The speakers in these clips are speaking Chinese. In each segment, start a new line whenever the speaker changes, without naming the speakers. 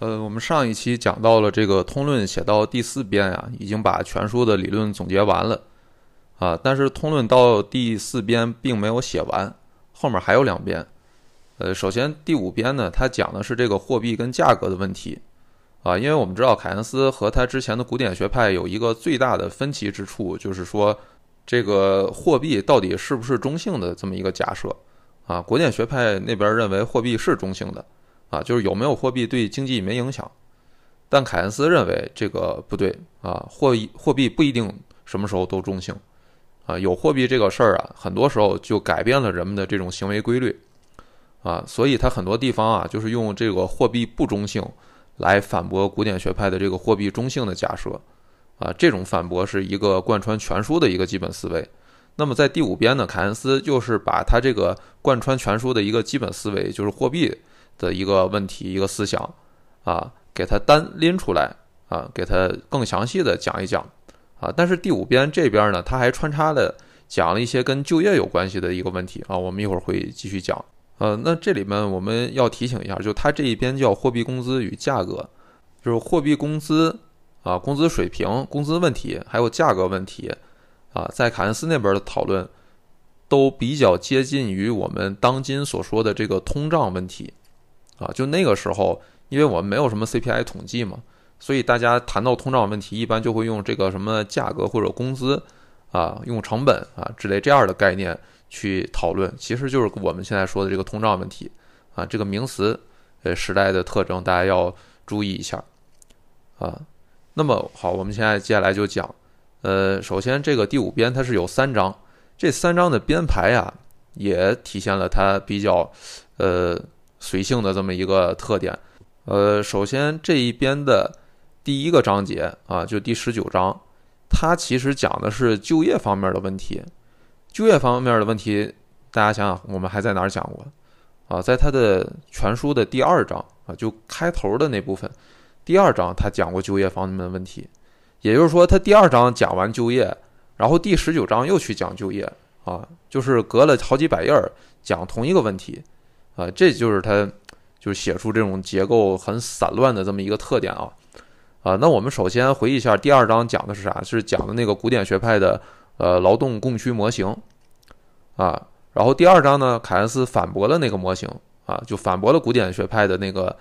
呃，我们上一期讲到了这个通论写到第四编呀，已经把全书的理论总结完了啊。但是通论到第四编并没有写完，后面还有两编。呃，首先第五编呢，它讲的是这个货币跟价格的问题啊。因为我们知道凯恩斯和他之前的古典学派有一个最大的分歧之处，就是说这个货币到底是不是中性的这么一个假设啊。古典学派那边认为货币是中性的。啊，就是有没有货币对经济没影响，但凯恩斯认为这个不对啊，货货币不一定什么时候都中性，啊，有货币这个事儿啊，很多时候就改变了人们的这种行为规律，啊，所以他很多地方啊，就是用这个货币不中性来反驳古典学派的这个货币中性的假设，啊，这种反驳是一个贯穿全书的一个基本思维。那么在第五编呢，凯恩斯就是把他这个贯穿全书的一个基本思维，就是货币。的一个问题，一个思想，啊，给它单拎出来，啊，给它更详细的讲一讲，啊，但是第五编这边呢，他还穿插的讲了一些跟就业有关系的一个问题，啊，我们一会儿会继续讲，呃，那这里面我们要提醒一下，就他这一边叫货币工资与价格，就是货币工资，啊，工资水平、工资问题，还有价格问题，啊，在凯恩斯那边的讨论，都比较接近于我们当今所说的这个通胀问题。啊，就那个时候，因为我们没有什么 CPI 统计嘛，所以大家谈到通胀问题，一般就会用这个什么价格或者工资，啊，用成本啊之类这样的概念去讨论，其实就是我们现在说的这个通胀问题啊，这个名词，呃，时代的特征，大家要注意一下啊。那么好，我们现在接下来就讲，呃，首先这个第五编它是有三章，这三章的编排呀，也体现了它比较，呃。随性的这么一个特点，呃，首先这一边的第一个章节啊，就第十九章，它其实讲的是就业方面的问题。就业方面的问题，大家想想，我们还在哪儿讲过啊？在它的全书的第二章啊，就开头的那部分，第二章他讲过就业方面的问题。也就是说，他第二章讲完就业，然后第十九章又去讲就业啊，就是隔了好几百页儿讲同一个问题。啊，这就是他，就是写出这种结构很散乱的这么一个特点啊，啊，那我们首先回忆一下第二章讲的是啥？是讲的那个古典学派的呃劳动供需模型啊，然后第二章呢，凯恩斯反驳了那个模型啊，就反驳了古典学派的那个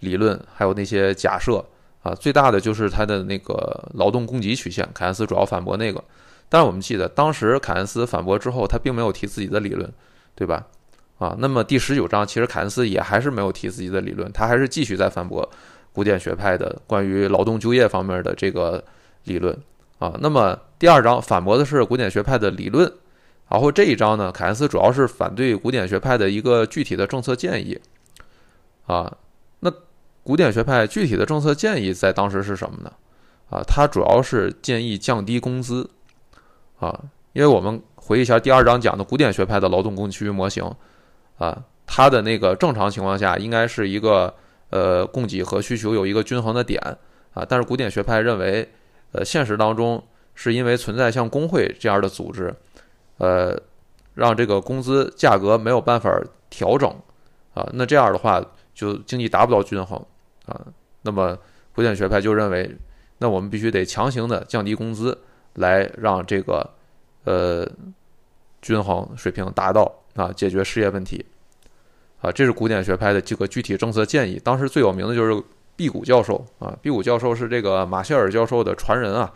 理论，还有那些假设啊，最大的就是他的那个劳动供给曲线，凯恩斯主要反驳那个，但是我们记得当时凯恩斯反驳之后，他并没有提自己的理论，对吧？啊，那么第十九章其实凯恩斯也还是没有提自己的理论，他还是继续在反驳古典学派的关于劳动就业方面的这个理论啊。那么第二章反驳的是古典学派的理论，然后这一章呢，凯恩斯主要是反对古典学派的一个具体的政策建议啊。那古典学派具体的政策建议在当时是什么呢？啊，他主要是建议降低工资啊，因为我们回忆一下第二章讲的古典学派的劳动供需模型。啊，它的那个正常情况下应该是一个呃供给和需求有一个均衡的点啊，但是古典学派认为，呃，现实当中是因为存在像工会这样的组织，呃，让这个工资价格没有办法调整啊，那这样的话就经济达不到均衡啊，那么古典学派就认为，那我们必须得强行的降低工资来让这个呃均衡水平达到。啊，解决失业问题，啊，这是古典学派的这个具体政策建议。当时最有名的就是毕谷教授啊，毕谷教授是这个马歇尔教授的传人啊，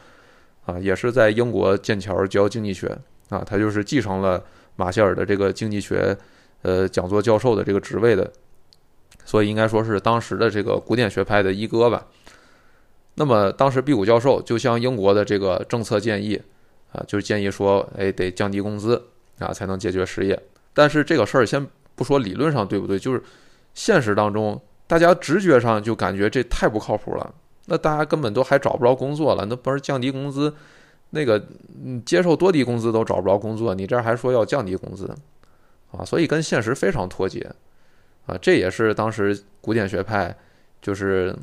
啊，也是在英国剑桥教经济学啊，他就是继承了马歇尔的这个经济学呃讲座教授的这个职位的，所以应该说是当时的这个古典学派的一哥吧。那么当时毕谷教授就向英国的这个政策建议啊，就是建议说，哎，得降低工资啊，才能解决失业。但是这个事儿先不说理论上对不对，就是现实当中，大家直觉上就感觉这太不靠谱了。那大家根本都还找不着工作了，那不是降低工资，那个接受多低工资都找不着工作，你这还说要降低工资啊？所以跟现实非常脱节啊！这也是当时古典学派就是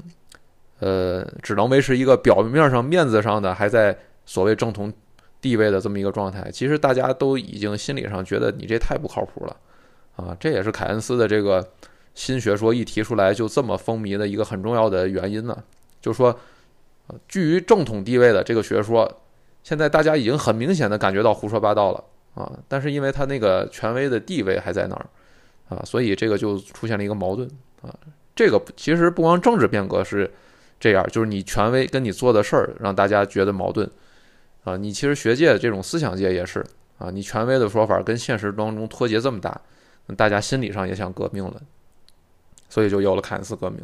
呃只能维持一个表面上面子上的还在所谓正统。地位的这么一个状态，其实大家都已经心理上觉得你这太不靠谱了，啊，这也是凯恩斯的这个新学说一提出来就这么风靡的一个很重要的原因呢？就是说，居于正统地位的这个学说，现在大家已经很明显的感觉到胡说八道了啊！但是因为他那个权威的地位还在那儿啊，所以这个就出现了一个矛盾啊。这个其实不光政治变革是这样，就是你权威跟你做的事儿让大家觉得矛盾啊。你其实学界这种思想界也是啊，你权威的说法跟现实当中脱节这么大，大家心理上也想革命了，所以就有了凯恩斯革命。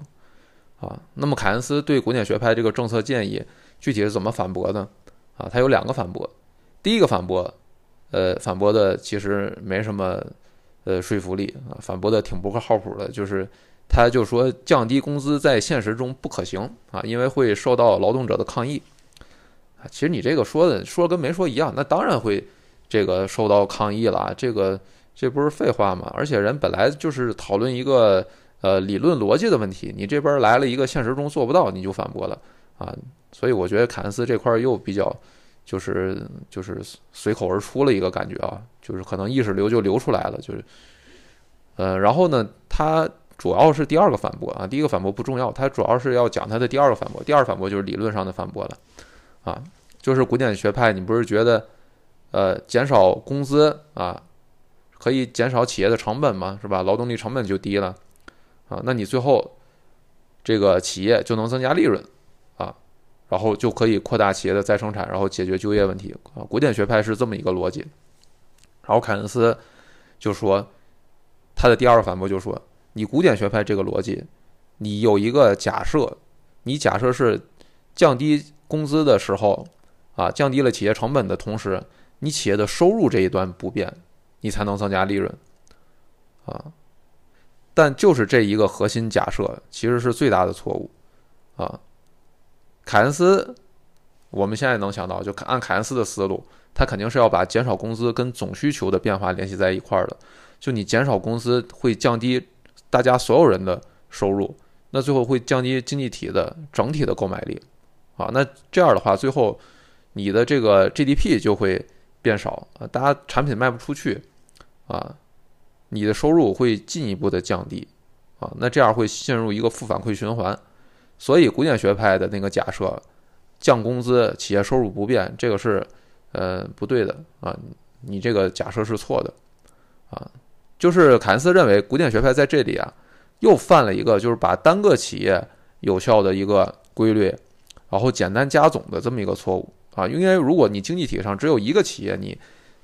啊，那么凯恩斯对古典学派这个政策建议具体是怎么反驳呢？啊，他有两个反驳。第一个反驳，呃，反驳的其实没什么呃说服力啊，反驳的挺不靠谱的。就是他就说降低工资在现实中不可行啊，因为会受到劳动者的抗议。其实你这个说的说跟没说一样，那当然会这个受到抗议了，这个这不是废话吗？而且人本来就是讨论一个。呃，理论逻辑的问题，你这边来了一个现实中做不到，你就反驳了啊，所以我觉得凯恩斯这块又比较，就是就是随口而出了一个感觉啊，就是可能意识流就流出来了，就是，呃，然后呢，他主要是第二个反驳啊，第一个反驳不重要，他主要是要讲他的第二个反驳，第二反驳就是理论上的反驳了，啊，就是古典学派，你不是觉得，呃，减少工资啊，可以减少企业的成本吗？是吧？劳动力成本就低了。啊，那你最后这个企业就能增加利润啊，然后就可以扩大企业的再生产，然后解决就业问题啊。古典学派是这么一个逻辑。然后凯恩斯就说，他的第二个反驳就说，你古典学派这个逻辑，你有一个假设，你假设是降低工资的时候啊，降低了企业成本的同时，你企业的收入这一端不变，你才能增加利润啊。但就是这一个核心假设，其实是最大的错误，啊，凯恩斯，我们现在能想到，就按凯恩斯的思路，他肯定是要把减少工资跟总需求的变化联系在一块儿的。就你减少工资会降低大家所有人的收入，那最后会降低经济体的整体的购买力，啊，那这样的话，最后你的这个 GDP 就会变少啊，大家产品卖不出去，啊。你的收入会进一步的降低，啊，那这样会陷入一个负反馈循环，所以古典学派的那个假设，降工资企业收入不变，这个是呃不对的啊，你这个假设是错的，啊，就是凯恩斯认为古典学派在这里啊又犯了一个就是把单个企业有效的一个规律，然后简单加总的这么一个错误啊，因为如果你经济体上只有一个企业，你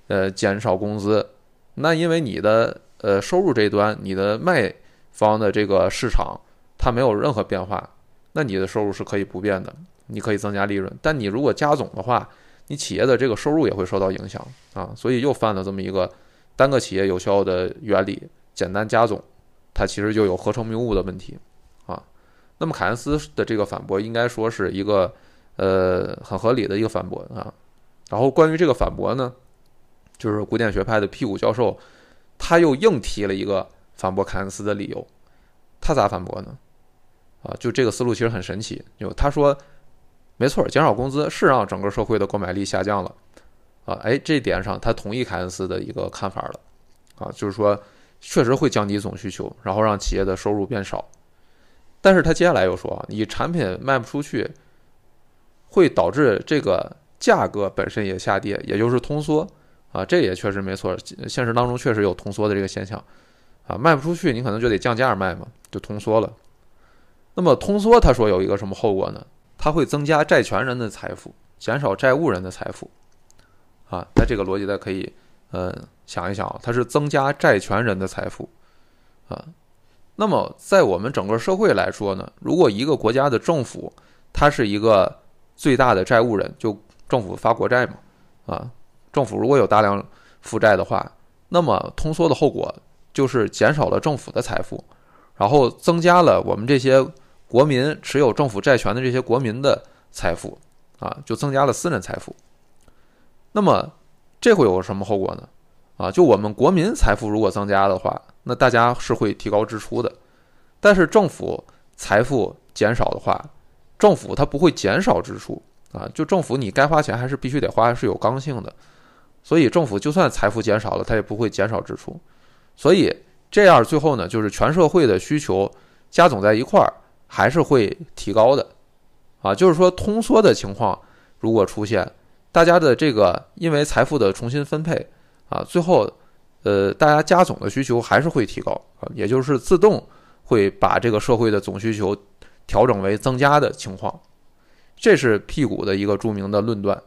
呃减少工资，那因为你的呃，收入这一端，你的卖方的这个市场它没有任何变化，那你的收入是可以不变的，你可以增加利润。但你如果加总的话，你企业的这个收入也会受到影响啊，所以又犯了这么一个单个企业有效的原理，简单加总，它其实就有合成谬误的问题。那么凯恩斯的这个反驳应该说是一个呃很合理的一个反驳啊。然后关于这个反驳呢，就是古典学派的屁股教授。他又硬提了一个反驳凯恩斯的理由，他咋反驳呢？啊，就这个思路其实很神奇。就他说，没错，减少工资是让整个社会的购买力下降了，啊，哎，这点上他同意凯恩斯的一个看法了，啊，就是说确实会降低总需求，然后让企业的收入变少。但是他接下来又说，你产品卖不出去，会导致这个价格本身也下跌，也就是通缩。啊，这也确实没错，现实当中确实有通缩的这个现象，啊，卖不出去，你可能就得降价卖嘛，就通缩了。那么通缩，他说有一个什么后果呢？它会增加债权人的财富，减少债务人的财富。啊，那这个逻辑大家可以，嗯，想一想啊，它是增加债权人的财富，啊，那么在我们整个社会来说呢，如果一个国家的政府，它是一个最大的债务人，就政府发国债嘛，啊。政府如果有大量负债的话，那么通缩的后果就是减少了政府的财富，然后增加了我们这些国民持有政府债权的这些国民的财富，啊，就增加了私人财富。那么这会有什么后果呢？啊，就我们国民财富如果增加的话，那大家是会提高支出的。但是政府财富减少的话，政府它不会减少支出啊，就政府你该花钱还是必须得花，是有刚性的。所以政府就算财富减少了，它也不会减少支出。所以这样最后呢，就是全社会的需求加总在一块儿，还是会提高的，啊，就是说通缩的情况如果出现，大家的这个因为财富的重新分配，啊，最后，呃，大家加总的需求还是会提高，啊，也就是自动会把这个社会的总需求调整为增加的情况，这是屁股的一个著名的论断，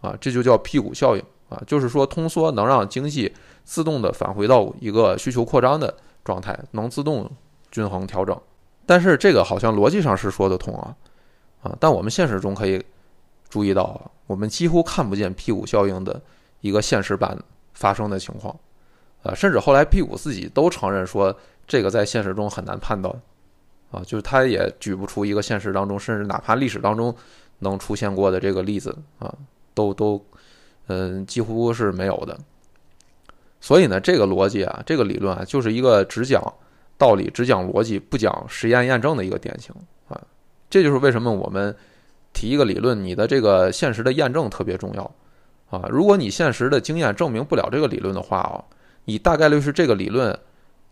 啊，这就叫屁股效应，啊，就是说通缩能让经济。自动的返回到一个需求扩张的状态，能自动均衡调整。但是这个好像逻辑上是说得通啊，啊，但我们现实中可以注意到啊，我们几乎看不见屁股效应的一个现实版发生的情况，啊，甚至后来 P 五自己都承认说这个在现实中很难判断，啊，就是他也举不出一个现实当中，甚至哪怕历史当中能出现过的这个例子啊，都都嗯几乎是没有的。所以呢，这个逻辑啊，这个理论啊，就是一个只讲道理、只讲逻辑、不讲实验验证的一个典型啊。这就是为什么我们提一个理论，你的这个现实的验证特别重要啊。如果你现实的经验证明不了这个理论的话啊，你大概率是这个理论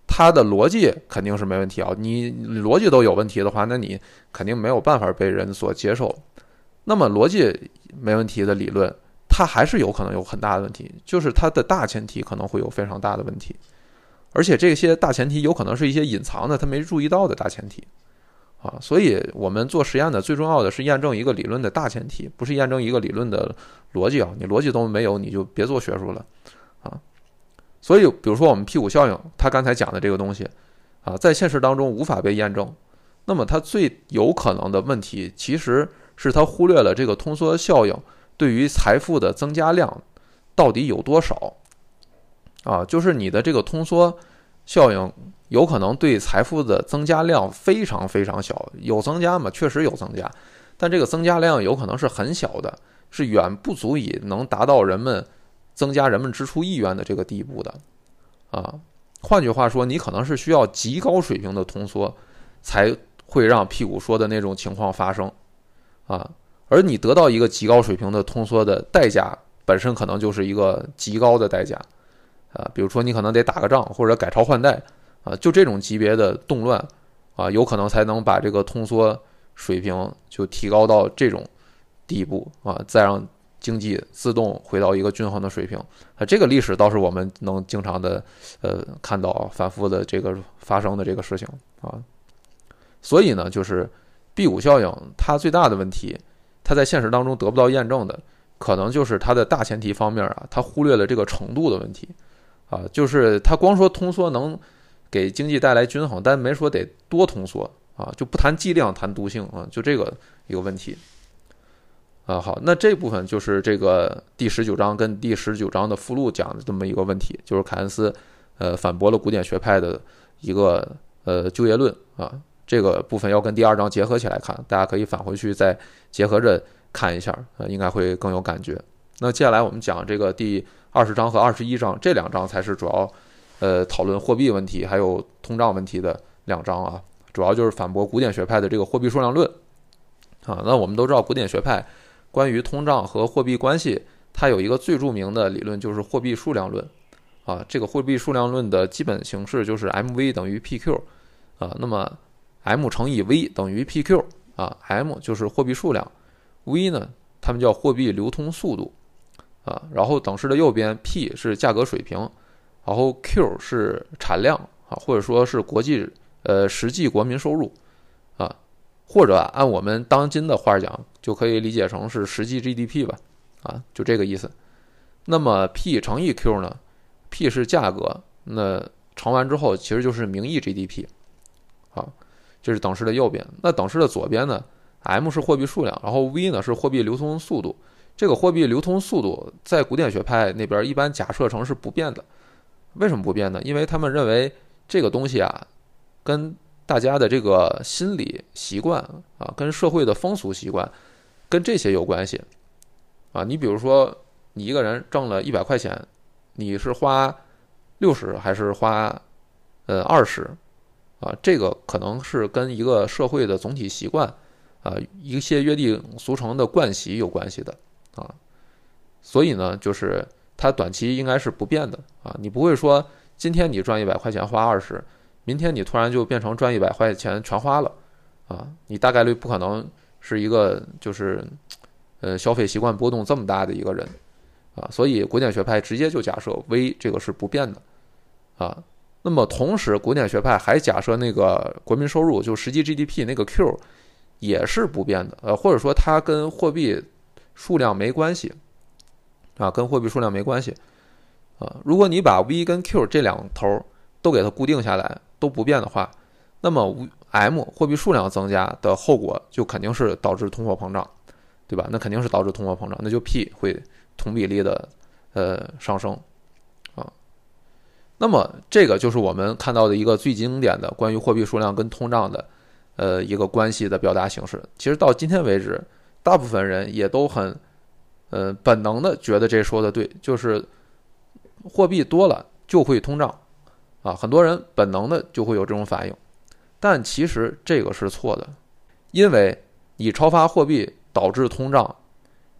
它的逻辑肯定是没问题啊。你逻辑都有问题的话，那你肯定没有办法被人所接受。那么逻辑没问题的理论。它还是有可能有很大的问题，就是它的大前提可能会有非常大的问题，而且这些大前提有可能是一些隐藏的，他没注意到的大前提，啊，所以我们做实验的最重要的是验证一个理论的大前提，不是验证一个理论的逻辑啊，你逻辑都没有，你就别做学术了，所以比如说我们屁股效应，他刚才讲的这个东西，啊，在现实当中无法被验证，那么它最有可能的问题，其实是它忽略了这个通缩效应。对于财富的增加量到底有多少啊？就是你的这个通缩效应有可能对财富的增加量非常非常小，有增加吗？确实有增加，但这个增加量有可能是很小的，是远不足以能达到人们增加人们支出意愿的这个地步的啊。换句话说，你可能是需要极高水平的通缩才会让屁股说的那种情况发生啊。而你得到一个极高水平的通缩的代价，本身可能就是一个极高的代价，啊，比如说你可能得打个仗或者改朝换代，啊，就这种级别的动乱，啊，有可能才能把这个通缩水平就提高到这种地步，啊，再让经济自动回到一个均衡的水平，啊，这个历史倒是我们能经常的呃看到反复的这个发生的这个事情，啊，所以呢，就是辟谷效应它最大的问题。它在现实当中得不到验证的，可能就是它的大前提方面啊，它忽略了这个程度的问题，啊，就是它光说通缩能给经济带来均衡，但没说得多通缩啊，就不谈剂量，谈毒性啊，就这个一个问题，啊，好，那这部分就是这个第十九章跟第十九章的附录讲的这么一个问题，就是凯恩斯呃反驳了古典学派的一个呃就业论啊。这个部分要跟第二章结合起来看，大家可以返回去再结合着看一下，呃，应该会更有感觉。那接下来我们讲这个第二十章和二十一章这两章才是主要，呃，讨论货币问题还有通胀问题的两章啊，主要就是反驳古典学派的这个货币数量论啊。那我们都知道，古典学派关于通胀和货币关系，它有一个最著名的理论就是货币数量论。啊。这个货币数量论的基本形式就是 mv 等于 pq 啊，那么 m 乘以 v 等于 pq 啊，m 就是货币数量，v 呢，它们叫货币流通速度。啊，然后等式的右边 p 是价格水平，然后 q 是产量啊，或者说是国际呃实际国民收入，或者按我们当今的话讲，就可以理解成是实际 GDP 吧啊，就这个意思。那么 p 乘以 q 呢？p 是价格，那乘完之后其实就是名义 GDP 啊。这是等式的右边，那等式的左边呢？m 是货币数量，然后 v 呢是货币流通速度。这个货币流通速度在古典学派那边一般假设成是不变的。为什么不变呢？因为他们认为这个东西啊，跟大家的这个心理习惯啊，跟社会的风俗习惯，跟这些有关系啊。你比如说，你一个人挣了一百块钱，你是花六十还是花呃二十？啊，这个可能是跟一个社会的总体习惯，啊，一些约定俗成的惯习有关系的啊，所以呢，就是它短期应该是不变的啊，你不会说今天你赚一百块钱花二十，明天你突然就变成赚一百块钱全花了，啊，你大概率不可能是一个就是呃消费习惯波动这么大的一个人，啊，所以古典学派直接就假设 V 这个是不变的，啊，那么同时古典学派还假设那个国民收入就实际 GDP 那个 Q 也是不变的，呃，或者说它跟货币数量没关系，啊，跟货币数量没关系。啊，如果你把 V 跟 Q 这两头都给它固定下来，都不变的话，那么无 M 货币数量增加的后果就肯定是导致通货膨胀，对吧？那肯定是导致通货膨胀，那就 P 会同比例的呃上升啊。那么这个就是我们看到的一个最经典的关于货币数量跟通胀的呃一个关系的表达形式。其实到今天为止，大部分人也都很呃本能的觉得这说的对，就是。货币多了就会通胀，啊，很多人本能的就会有这种反应，但其实这个是错的，因为你超发货币导致通胀，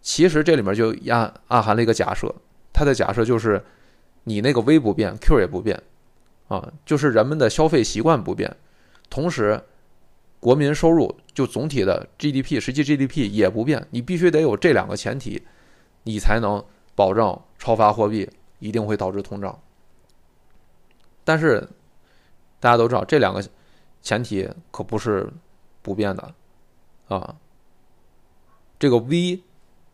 其实这里面就暗暗含了一个假设，它的假设就是你那个 V 不变，Q 也不变，啊，就是人们的消费习惯不变，同时国民收入就总体的 GDP 实际 GDP 也不变，你必须得有这两个前提，你才能保证超发货币。一定会导致通胀，但是大家都知道这两个前提可不是不变的啊。这个 V，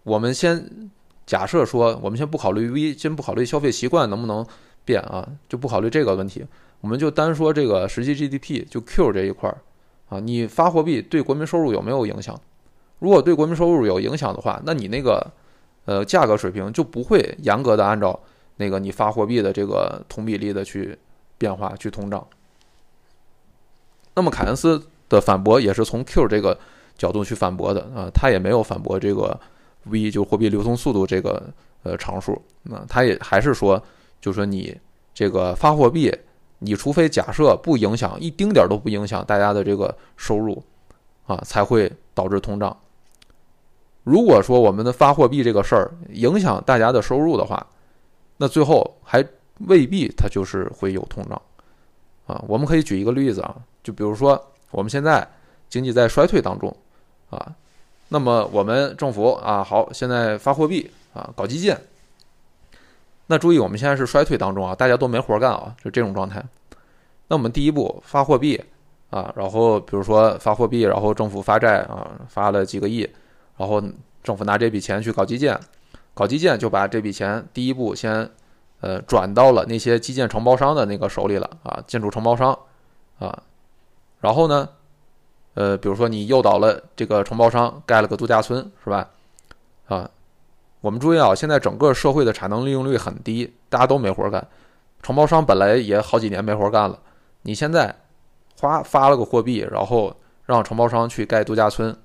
我们先假设说，我们先不考虑 V，先不考虑消费习惯能不能变啊，就不考虑这个问题，我们就单说这个实际 GDP 就 Q 这一块儿啊，你发货币对国民收入有没有影响？如果对国民收入有影响的话，那你那个呃价格水平就不会严格的按照。那个你发货币的这个同比例的去变化去通胀，那么凯恩斯的反驳也是从 Q 这个角度去反驳的啊，他也没有反驳这个 V 就货币流通速度这个呃常数，那他也还是说，就说你这个发货币，你除非假设不影响一丁点儿都不影响大家的这个收入啊，才会导致通胀。如果说我们的发货币这个事儿影响大家的收入的话，那最后还未必它就是会有通胀，啊，我们可以举一个例子啊，就比如说我们现在经济在衰退当中，啊，那么我们政府啊，好，现在发货币啊，搞基建。那注意，我们现在是衰退当中啊，大家都没活干啊，就这种状态。那我们第一步发货币啊，然后比如说发货币，然后政府发债啊，发了几个亿，然后政府拿这笔钱去搞基建。搞基建就把这笔钱第一步先，呃，转到了那些基建承包商的那个手里了啊，建筑承包商，啊，然后呢，呃，比如说你诱导了这个承包商盖了个度假村，是吧？啊，我们注意啊，现在整个社会的产能利用率很低，大家都没活干，承包商本来也好几年没活干了，你现在花发了个货币，然后让承包商去盖度假村，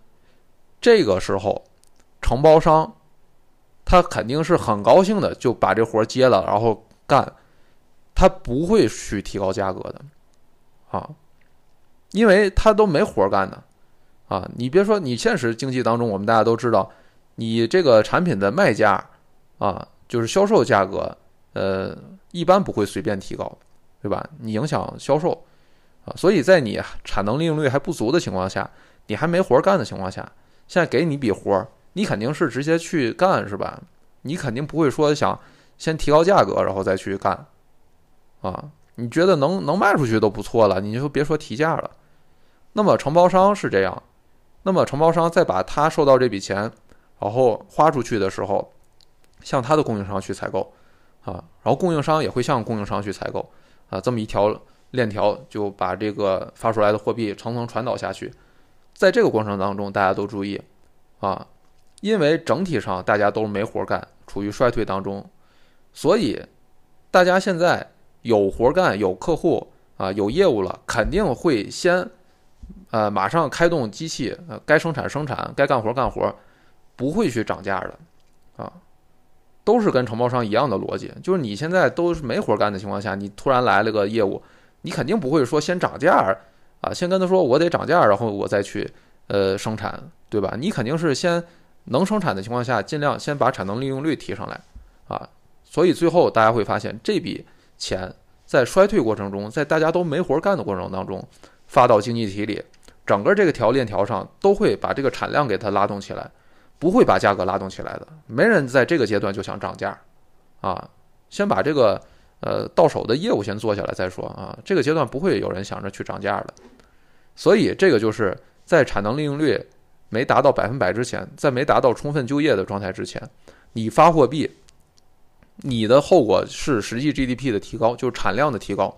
这个时候承包商。他肯定是很高兴的，就把这活接了，然后干，他不会去提高价格的，啊，因为他都没活干呢，啊，你别说你现实经济当中，我们大家都知道，你这个产品的卖价，啊，就是销售价格，呃，一般不会随便提高，对吧？你影响销售，啊，所以在你产能利用率还不足的情况下，你还没活干的情况下，现在给你一笔活儿。你肯定是直接去干是吧？你肯定不会说想先提高价格然后再去干，啊？你觉得能能卖出去都不错了，你就别说提价了。那么承包商是这样，那么承包商再把他收到这笔钱，然后花出去的时候，向他的供应商去采购，啊，然后供应商也会向供应商去采购，啊，这么一条链条就把这个发出来的货币层层传导下去。在这个过程当中，大家都注意，啊。因为整体上大家都没活干，处于衰退当中，所以大家现在有活干、有客户啊、有业务了，肯定会先呃马上开动机器，呃该生产生产，该干活干活，不会去涨价的啊，都是跟承包商一样的逻辑，就是你现在都是没活干的情况下，你突然来了个业务，你肯定不会说先涨价啊，先跟他说我得涨价，然后我再去呃生产，对吧？你肯定是先。能生产的情况下，尽量先把产能利用率提上来，啊，所以最后大家会发现这笔钱在衰退过程中，在大家都没活干的过程当中，发到经济体里，整个这个条链条上都会把这个产量给它拉动起来，不会把价格拉动起来的。没人在这个阶段就想涨价，啊，先把这个呃到手的业务先做下来再说啊。这个阶段不会有人想着去涨价的，所以这个就是在产能利用率没达到百分百之前，在没达到充分就业的状态之前，你发货币。你的后果是实际 GDP 的提高，就是产量的提高，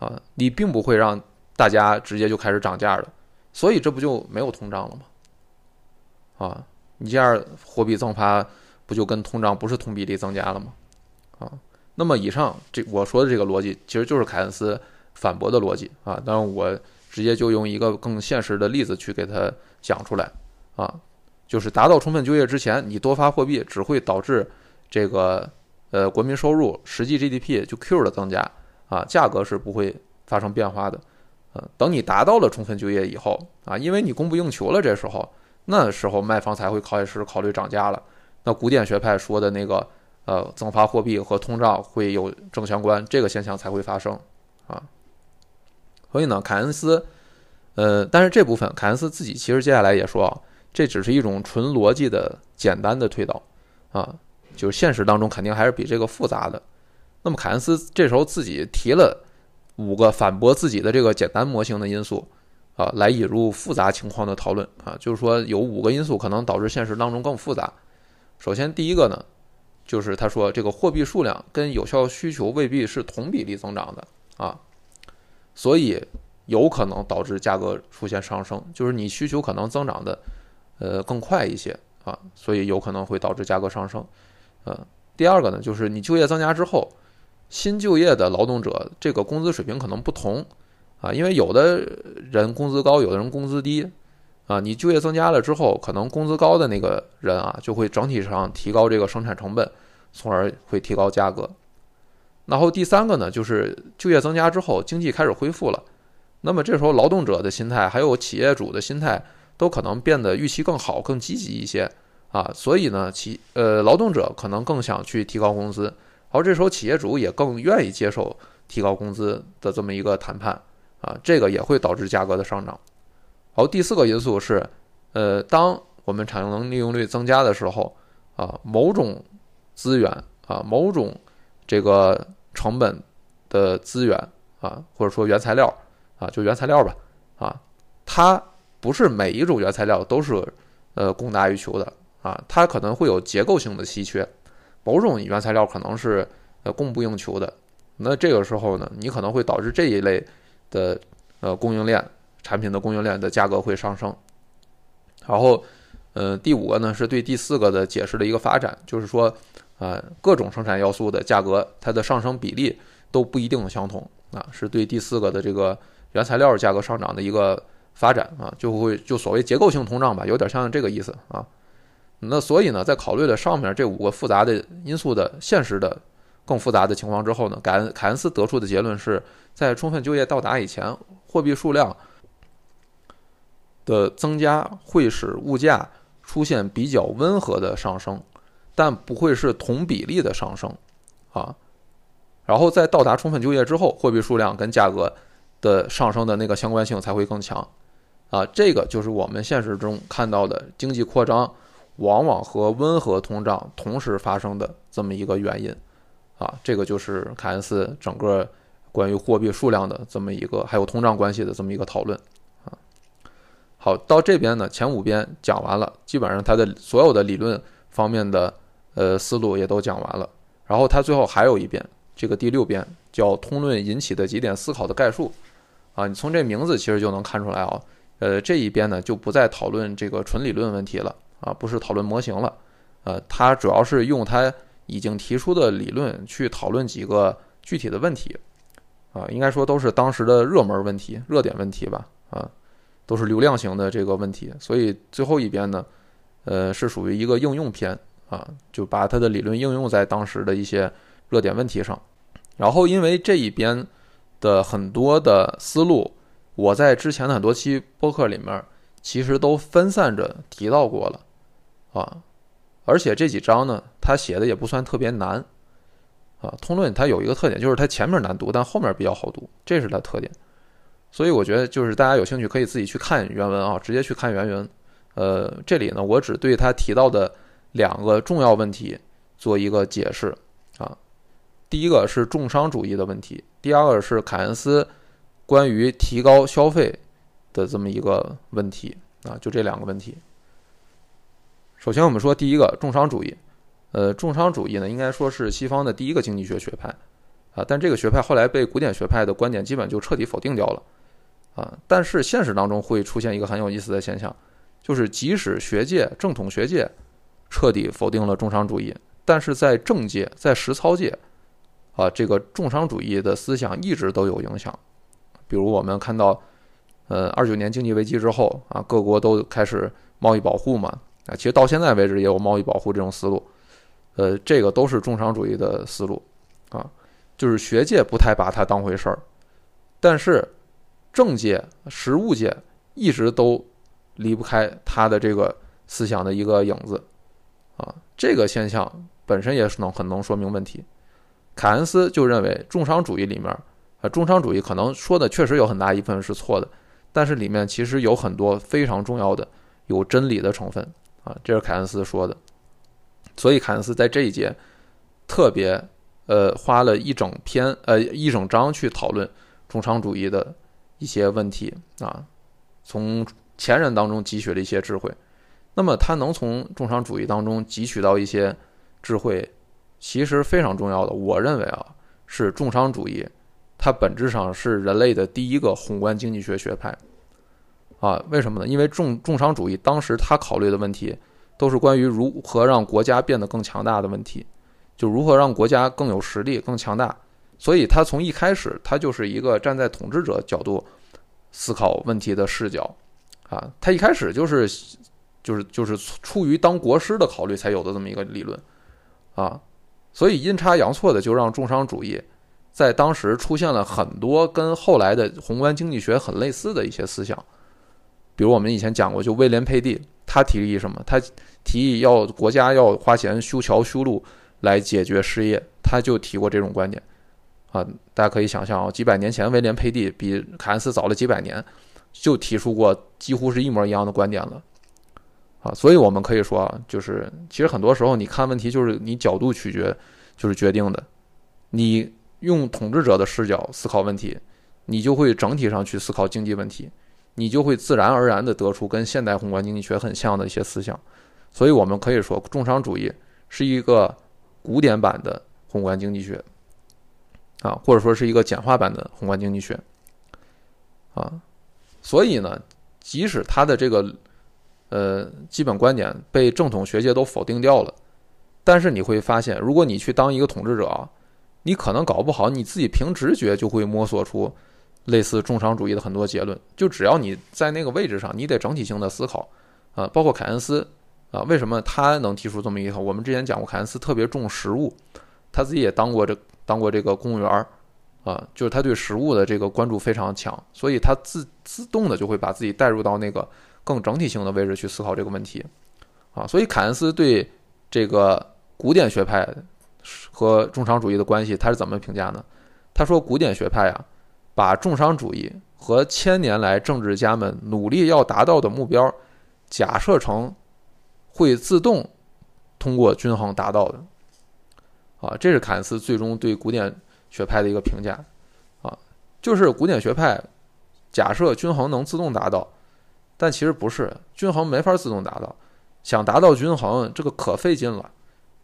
啊，你并不会让大家直接就开始涨价的，所以这不就没有通胀了吗？啊，你这样货币增发不就跟通胀不是同比例增加了吗？啊，那么以上这我说的这个逻辑其实就是凯恩斯反驳的逻辑啊，当然我直接就用一个更现实的例子去给他讲出来啊，就是达到充分就业之前，你多发货币只会导致这个。呃，国民收入实际 GDP 就 Q 的增加啊，价格是不会发生变化的。呃，等你达到了充分就业以后啊，因为你供不应求了，这时候那时候卖方才会开始考虑涨价了。那古典学派说的那个呃，增发货币和通胀会有正相关，这个现象才会发生啊。所以呢，凯恩斯，呃，但是这部分凯恩斯自己其实接下来也说啊，这只是一种纯逻辑的简单的推导啊。就是现实当中肯定还是比这个复杂的。那么凯恩斯这时候自己提了五个反驳自己的这个简单模型的因素啊，来引入复杂情况的讨论啊，就是说有五个因素可能导致现实当中更复杂。首先第一个呢，就是他说这个货币数量跟有效需求未必是同比例增长的啊，所以有可能导致价格出现上升，就是你需求可能增长的呃更快一些啊，所以有可能会导致价格上升。呃，第二个呢，就是你就业增加之后，新就业的劳动者这个工资水平可能不同啊，因为有的人工资高，有的人工资低啊。你就业增加了之后，可能工资高的那个人啊，就会整体上提高这个生产成本，从而会提高价格。然后第三个呢，就是就业增加之后，经济开始恢复了，那么这时候劳动者的心态还有企业主的心态都可能变得预期更好、更积极一些。啊，所以呢，企呃劳动者可能更想去提高工资，而这时候企业主也更愿意接受提高工资的这么一个谈判，啊，这个也会导致价格的上涨。好，第四个因素是，呃，当我们产能利用率增加的时候，啊，某种资源啊，某种这个成本的资源啊，或者说原材料啊，就原材料吧，啊，它不是每一种原材料都是呃供大于求的。啊，它可能会有结构性的稀缺，某种原材料可能是呃供不应求的，那这个时候呢，你可能会导致这一类的呃供应链产品的供应链的价格会上升。然后，呃，第五个呢是对第四个的解释的一个发展，就是说，啊，各种生产要素的价格它的上升比例都不一定相同啊，是对第四个的这个原材料价格上涨的一个发展啊，就会就所谓结构性通胀吧，有点像这个意思啊。那所以呢，在考虑了上面这五个复杂的因素的现实的更复杂的情况之后呢，凯恩凯恩斯得出的结论是在充分就业到达以前，货币数量的增加会使物价出现比较温和的上升，但不会是同比例的上升啊。然后在到达充分就业之后，货币数量跟价格的上升的那个相关性才会更强啊。这个就是我们现实中看到的经济扩张。往往和温和通胀同时发生的这么一个原因，啊，这个就是凯恩斯整个关于货币数量的这么一个还有通胀关系的这么一个讨论，啊，好，到这边呢，前五边讲完了，基本上他的所有的理论方面的呃思路也都讲完了，然后他最后还有一遍，这个第六遍叫通论引起的几点思考的概述，啊，你从这名字其实就能看出来啊，呃，这一边呢就不再讨论这个纯理论问题了。啊，不是讨论模型了，呃，它主要是用它已经提出的理论去讨论几个具体的问题，啊，应该说都是当时的热门问题、热点问题吧，啊，都是流量型的这个问题，所以最后一边呢，呃，是属于一个应用篇，啊，就把它的理论应用在当时的一些热点问题上，然后因为这一边的很多的思路，我在之前的很多期播客里面其实都分散着提到过了。啊，而且这几章呢，他写的也不算特别难，啊。通论它有一个特点，就是它前面难读，但后面比较好读，这是它特点。所以我觉得，就是大家有兴趣可以自己去看原文啊，直接去看原文。呃，这里呢，我只对他提到的两个重要问题做一个解释啊。第一个是重商主义的问题，第二个是凯恩斯关于提高消费的这么一个问题啊，就这两个问题。首先，我们说第一个重商主义。呃，重商主义呢，应该说是西方的第一个经济学学派啊，但这个学派后来被古典学派的观点基本就彻底否定掉了啊。但是现实当中会出现一个很有意思的现象。就是即使学界正统学界彻底否定了重商主义，但是在政界、在实操界，啊，这个重商主义的思想一直都有影响。比如我们看到，呃，二九年经济危机之后啊，各国都开始贸易保护嘛，啊，其实到现在为止也有贸易保护这种思路，呃，这个都是重商主义的思路，啊，就是学界不太把它当回事儿，但是政界、实务界一直都。离不开他的这个思想的一个影子，啊，这个现象本身也是能很能说明问题。凯恩斯就认为重商主义里面，啊，重商主义可能说的确实有很大一部分是错的，但是里面其实有很多非常重要的有真理的成分，啊，这是凯恩斯说的。所以凯恩斯在这一节特别呃花了一整篇呃一整章去讨论重商主义的一些问题啊，从。前人当中汲取了一些智慧，那么他能从重商主义当中汲取到一些智慧，其实非常重要的。我认为啊，是重商主义，它本质上是人类的第一个宏观经济学学派啊。为什么呢？因为重重商主义当时他考虑的问题都是关于如何让国家变得更强大的问题，就如何让国家更有实力、更强大。所以他从一开始，他就是一个站在统治者角度思考问题的视角。啊，他一开始就是，就是就是出于当国师的考虑才有的这么一个理论，啊，所以阴差阳错的就让重商主义在当时出现了很多跟后来的宏观经济学很类似的一些思想，比如我们以前讲过，就威廉佩蒂，他提议什么？他提议要国家要花钱修桥修路来解决失业，他就提过这种观点，啊，大家可以想象啊，几百年前威廉佩蒂比凯恩斯早了几百年。就提出过几乎是一模一样的观点了，啊，所以我们可以说啊，就是其实很多时候你看问题就是你角度取决，就是决定的。你用统治者的视角思考问题，你就会整体上去思考经济问题，你就会自然而然的得出跟现代宏观经济学很像的一些思想。所以我们可以说，重商主义是一个古典版的宏观经济学，啊，或者说是一个简化版的宏观经济学，啊。所以呢，即使它的这个呃基本观点被正统学界都否定掉了，但是你会发现，如果你去当一个统治者，你可能搞不好你自己凭直觉就会摸索出类似重商主义的很多结论。就只要你在那个位置上，你得整体性的思考啊。包括凯恩斯啊，为什么他能提出这么一套？我们之前讲过，凯恩斯特别重实物，他自己也当过这当过这个公务员儿。啊，就是他对食物的这个关注非常强，所以他自自动的就会把自己带入到那个更整体性的位置去思考这个问题，啊，所以凯恩斯对这个古典学派和重商主义的关系，他是怎么评价呢？他说，古典学派啊，把重商主义和千年来政治家们努力要达到的目标，假设成会自动通过均衡达到的，啊，这是凯恩斯最终对古典。学派的一个评价，啊，就是古典学派假设均衡能自动达到，但其实不是，均衡没法自动达到，想达到均衡，这个可费劲了，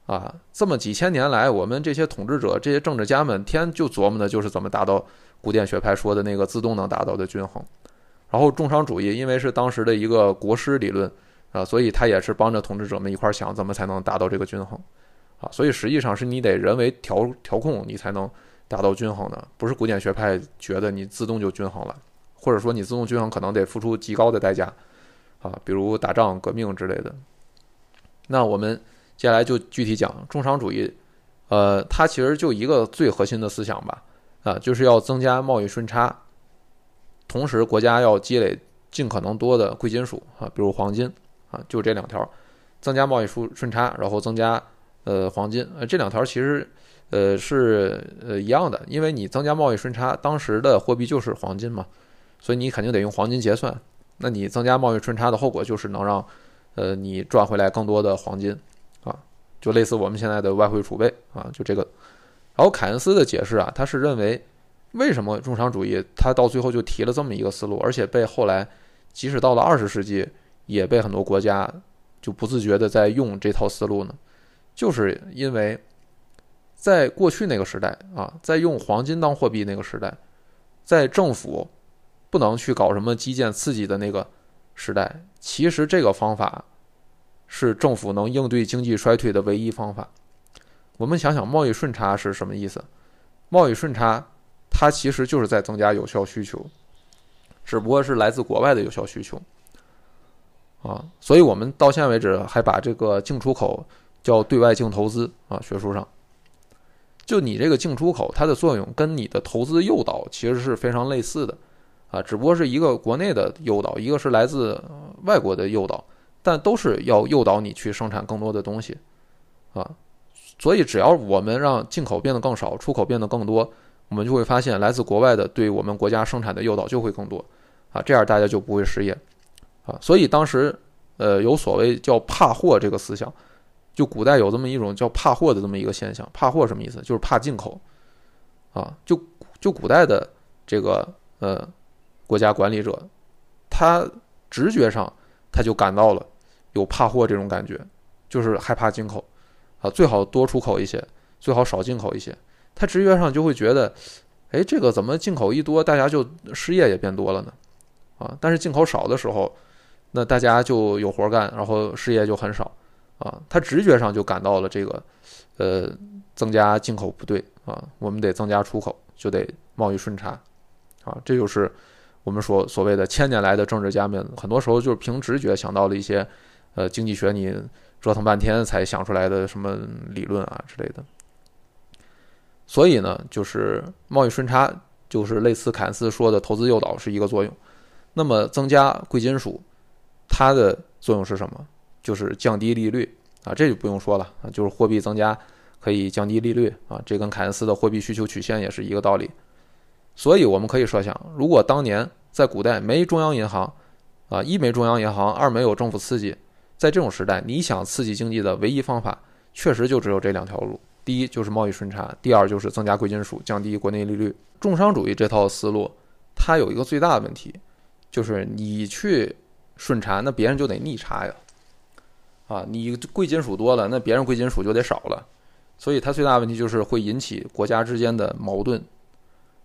啊，这么几千年来，我们这些统治者、这些政治家们天就琢磨的就是怎么达到古典学派说的那个自动能达到的均衡，然后重商主义因为是当时的一个国师理论，啊，所以他也是帮着统治者们一块想怎么才能达到这个均衡，啊，所以实际上是你得人为调调控，你才能。达到均衡的，不是古典学派觉得你自动就均衡了，或者说你自动均衡可能得付出极高的代价，啊，比如打仗、革命之类的。那我们接下来就具体讲重商主义，呃，它其实就一个最核心的思想吧，啊，就是要增加贸易顺差，同时国家要积累尽可能多的贵金属啊，比如黄金啊，就这两条，增加贸易顺顺差，然后增加呃黄金，呃这两条其实呃是呃一样的，因为你增加贸易顺差，当时的货币就是黄金嘛，所以你肯定得用黄金结算。那你增加贸易顺差的后果就是能让呃你赚回来更多的黄金啊，就类似我们现在的外汇储备啊，就这个。然后凯恩斯的解释啊，他是认为为什么重商主义他到最后就提了这么一个思路，而且被后来即使到了二十世纪也被很多国家就不自觉的在用这套思路呢？就是因为在过去那个时代啊，在用黄金当货币那个时代，在政府不能去搞什么基建刺激的那个时代，其实这个方法是政府能应对经济衰退的唯一方法。我们想想，贸易顺差是什么意思？贸易顺差它其实就是在增加有效需求，只不过是来自国外的有效需求啊。所以我们到现在为止还把这个进出口叫对外净投资啊。学术上，就你这个进出口，它的作用跟你的投资诱导其实是非常类似的啊，只不过是一个国内的诱导，一个是来自外国的诱导，但都是要诱导你去生产更多的东西啊。所以，只要我们让进口变得更少，出口变得更多，我们就会发现来自国外的对我们国家生产的诱导就会更多，啊，这样大家就不会失业，啊，所以当时，呃，有所谓叫怕货这个思想，就古代有这么一种叫怕货的这么一个现象。怕货什么意思？就是怕进口，啊，就就古代的这个呃国家管理者，他直觉上他就感到了有怕货这种感觉，就是害怕进口。啊，最好多出口一些，最好少进口一些。他直觉上就会觉得，哎，这个怎么进口一多，大家就失业也变多了呢？啊，但是进口少的时候，那大家就有活干，然后失业就很少。啊，他直觉上就感到了这个，呃，增加进口不对啊，我们得增加出口，就得贸易顺差。啊，这就是我们所所谓的千年来的政治家们，很多时候就是凭直觉想到了一些，呃，经济学你。折腾半天才想出来的什么理论啊之类的，所以呢，就是贸易顺差就是类似凯恩斯说的投资诱导是一个作用。那么增加贵金属，它的作用是什么？就是降低利率啊，这就不用说了啊，就是货币增加可以降低利率啊，这跟凯恩斯的货币需求曲线也是一个道理。所以我们可以设想，如果当年在古代没中央银行啊，一没中央银行，二没有政府刺激。在这种时代，你想刺激经济的唯一方法，确实就只有这两条路：第一就是贸易顺差，第二就是增加贵金属，降低国内利率。重商主义这套思路，它有一个最大的问题，就是你去顺差，那别人就得逆差呀。啊，你贵金属多了，那别人贵金属就得少了，所以它最大的问题就是会引起国家之间的矛盾，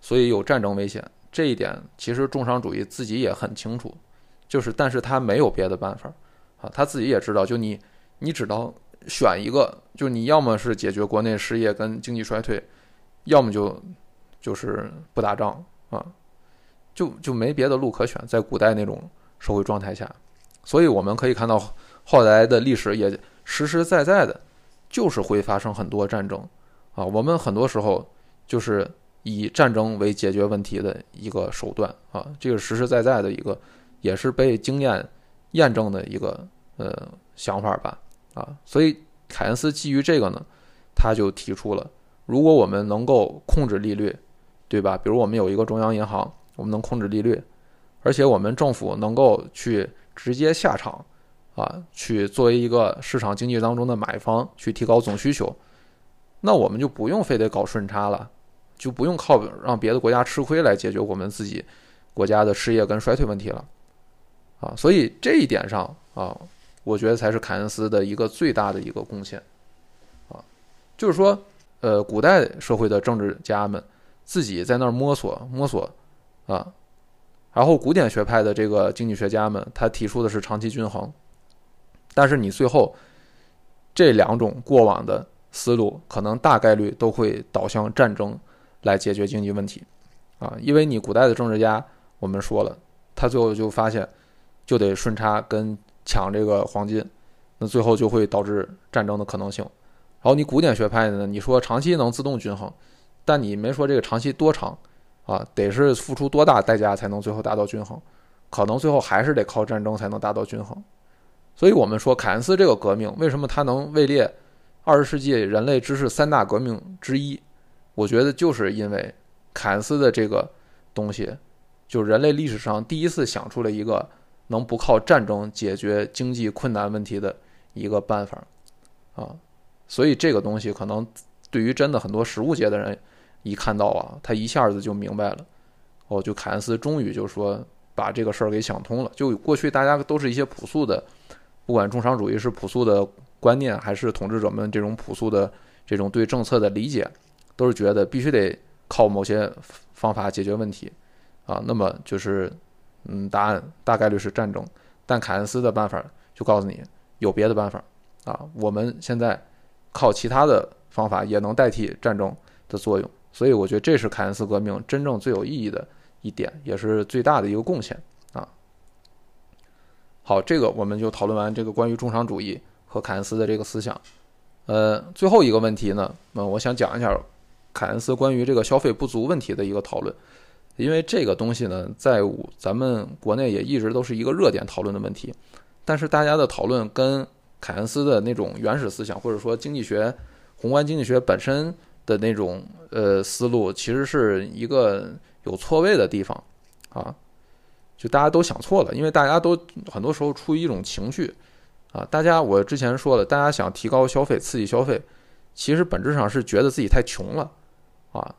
所以有战争危险。这一点其实重商主义自己也很清楚，就是，但是他没有别的办法。啊，他自己也知道，就你，你只能选一个，就你要么是解决国内失业跟经济衰退，要么就就是不打仗啊，就就没别的路可选。在古代那种社会状态下，所以我们可以看到后来的历史也实实在在的，就是会发生很多战争啊。我们很多时候就是以战争为解决问题的一个手段啊，这个实实在在的一个，也是被经验。验证的一个呃想法吧，啊，所以凯恩斯基于这个呢，他就提出了，如果我们能够控制利率，对吧？比如我们有一个中央银行，我们能控制利率，而且我们政府能够去直接下场，啊，去作为一个市场经济当中的买方去提高总需求，那我们就不用非得搞顺差了，就不用靠让别的国家吃亏来解决我们自己国家的失业跟衰退问题了。啊，所以这一点上啊，我觉得才是凯恩斯的一个最大的一个贡献，啊，就是说，呃，古代社会的政治家们自己在那儿摸索摸索，啊，然后古典学派的这个经济学家们，他提出的是长期均衡，但是你最后这两种过往的思路，可能大概率都会导向战争来解决经济问题，啊，因为你古代的政治家，我们说了，他最后就发现。就得顺差跟抢这个黄金，那最后就会导致战争的可能性。然后你古典学派呢，你说长期能自动均衡，但你没说这个长期多长啊，得是付出多大代价才能最后达到均衡？可能最后还是得靠战争才能达到均衡。所以我们说凯恩斯这个革命为什么他能位列二十世纪人类知识三大革命之一，我觉得就是因为凯恩斯的这个东西，就人类历史上第一次想出了一个能不靠战争解决经济困难问题的一个办法啊。所以这个东西可能对于真的很多实务界的人一看到啊，他一下子就明白了。哦，就凯恩斯终于就说把这个事儿给想通了。就过去大家都是一些朴素的，不管重商主义是朴素的。观念还是统治者们这种朴素的这种对政策的理解，都是觉得必须得靠某些方法解决问题啊。那么就是，嗯，答案大概率是战争。但凯恩斯的办法就告诉你有别的办法啊。我们现在靠其他的方法也能代替战争的作用。所以我觉得这是凯恩斯革命真正最有意义的一点，也是最大的一个贡献啊。好，这个我们就讨论完这个关于重商主义。和凯恩斯的这个思想，呃，最后一个问题呢，那我想讲一下凯恩斯关于这个消费不足问题的一个讨论，因为这个东西呢，在咱们国内也一直都是一个热点讨论的问题，但是大家的讨论跟凯恩斯的那种原始思想，或者说经济学、宏观经济学本身的那种呃思路，其实是一个有错位的地方。啊，就大家都想错了，因为大家都很多时候出于一种情绪。啊，大家，我之前说了，大家想提高消费、刺激消费，其实本质上是觉得自己太穷了，啊，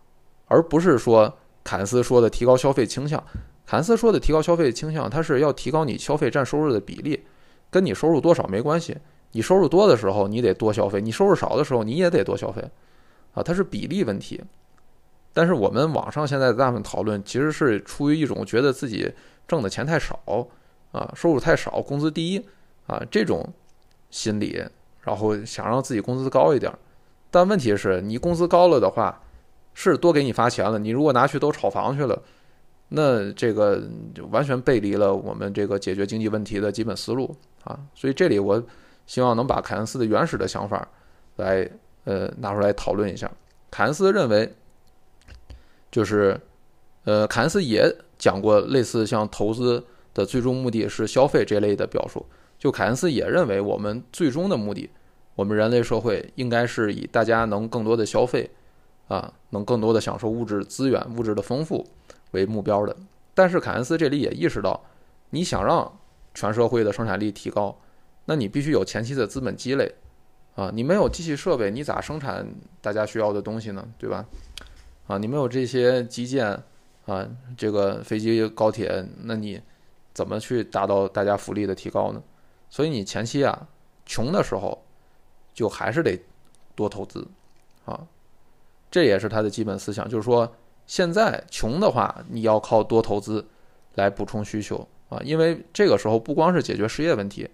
而不是说凯恩斯说的提高消费倾向。凯恩斯说的提高消费倾向，它是要提高你消费占收入的比例，跟你收入多少没关系。你收入多的时候，你得多消费；你收入少的时候，你也得多消费，啊，它是比例问题。但是我们网上现在大部分讨论，其实是出于一种觉得自己挣的钱太少，啊，收入太少，工资低。啊，这种心理，然后想让自己工资高一点，但问题是你工资高了的话，是多给你发钱了。你如果拿去都炒房去了，那这个就完全背离了我们这个解决经济问题的基本思路啊。所以这里我希望能把凯恩斯的原始的想法来呃拿出来讨论一下。凯恩斯认为，就是呃，凯恩斯也讲过类似像投资的最终目的是消费这类的表述。就凯恩斯也认为，我们最终的目的，我们人类社会应该是以大家能更多的消费，啊，能更多的享受物质资源、物质的丰富为目标的。但是凯恩斯这里也意识到，你想让全社会的生产力提高，那你必须有前期的资本积累，啊，你没有机器设备，你咋生产大家需要的东西呢？对吧？啊，你没有这些基建，啊，这个飞机、高铁，那你怎么去达到大家福利的提高呢？所以你前期啊，穷的时候，就还是得多投资，啊，这也是他的基本思想，就是说现在穷的话，你要靠多投资来补充需求啊，因为这个时候不光是解决失业问题，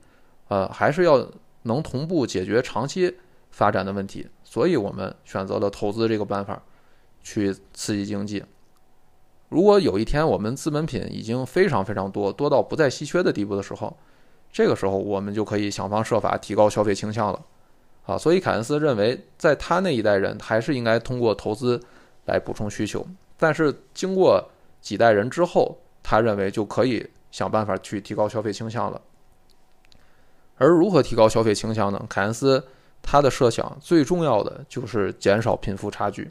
呃，还是要能同步解决长期发展的问题，所以我们选择了投资这个办法去刺激经济。如果有一天我们资本品已经非常非常多，多到不再稀缺的地步的时候，这个时候，我们就可以想方设法提高消费倾向了，啊，所以凯恩斯认为，在他那一代人还是应该通过投资来补充需求，但是经过几代人之后，他认为就可以想办法去提高消费倾向了。而如何提高消费倾向呢？凯恩斯他的设想最重要的就是减少贫富差距，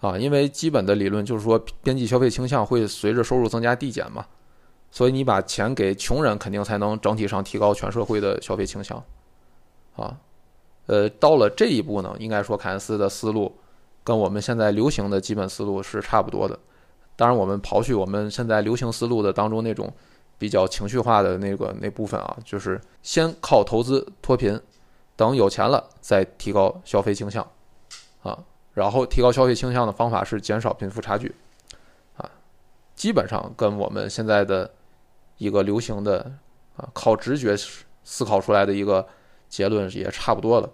啊，因为基本的理论就是说，边际消费倾向会随着收入增加递减嘛。所以你把钱给穷人，肯定才能整体上提高全社会的消费倾向，啊，呃，到了这一步呢，应该说凯恩斯的思路跟我们现在流行的基本思路是差不多的。当然，我们刨去我们现在流行思路的当中那种比较情绪化的那个那部分啊，就是先靠投资脱贫，等有钱了再提高消费倾向，啊，然后提高消费倾向的方法是减少贫富差距，啊，基本上跟我们现在的。一个流行的啊，靠直觉思考出来的一个结论也差不多了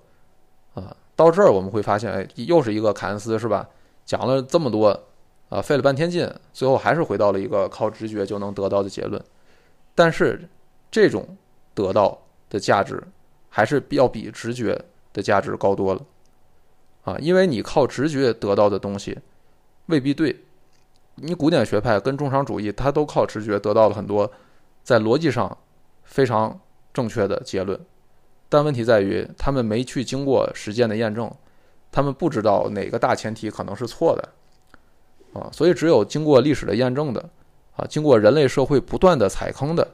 啊。到这儿我们会发现，哎，又是一个凯恩斯是吧？讲了这么多啊，费了半天劲，最后还是回到了一个靠直觉就能得到的结论。但是这种得到的价值还是要比直觉的价值高多了啊，因为你靠直觉得到的东西未必对。你古典学派跟重商主义，它都靠直觉得到了很多。在逻辑上非常正确的结论，但问题在于他们没去经过实践的验证，他们不知道哪个大前提可能是错的，啊，所以只有经过历史的验证的，啊，经过人类社会不断的踩坑的，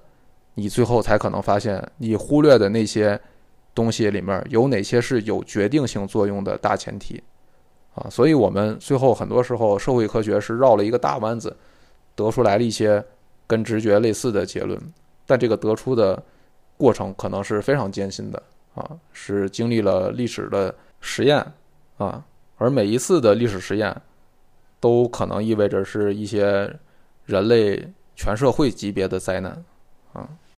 你最后才可能发现你忽略的那些东西里面有哪些是有决定性作用的大前提，啊，所以我们最后很多时候社会科学是绕了一个大弯子，得出来了一些跟直觉类似的结论，但这个得出的。过程可能是非常艰辛的啊，是经历了历史的实验啊，而每一次的历史实验，都可能意味着是一些人类全社会级别的灾难啊。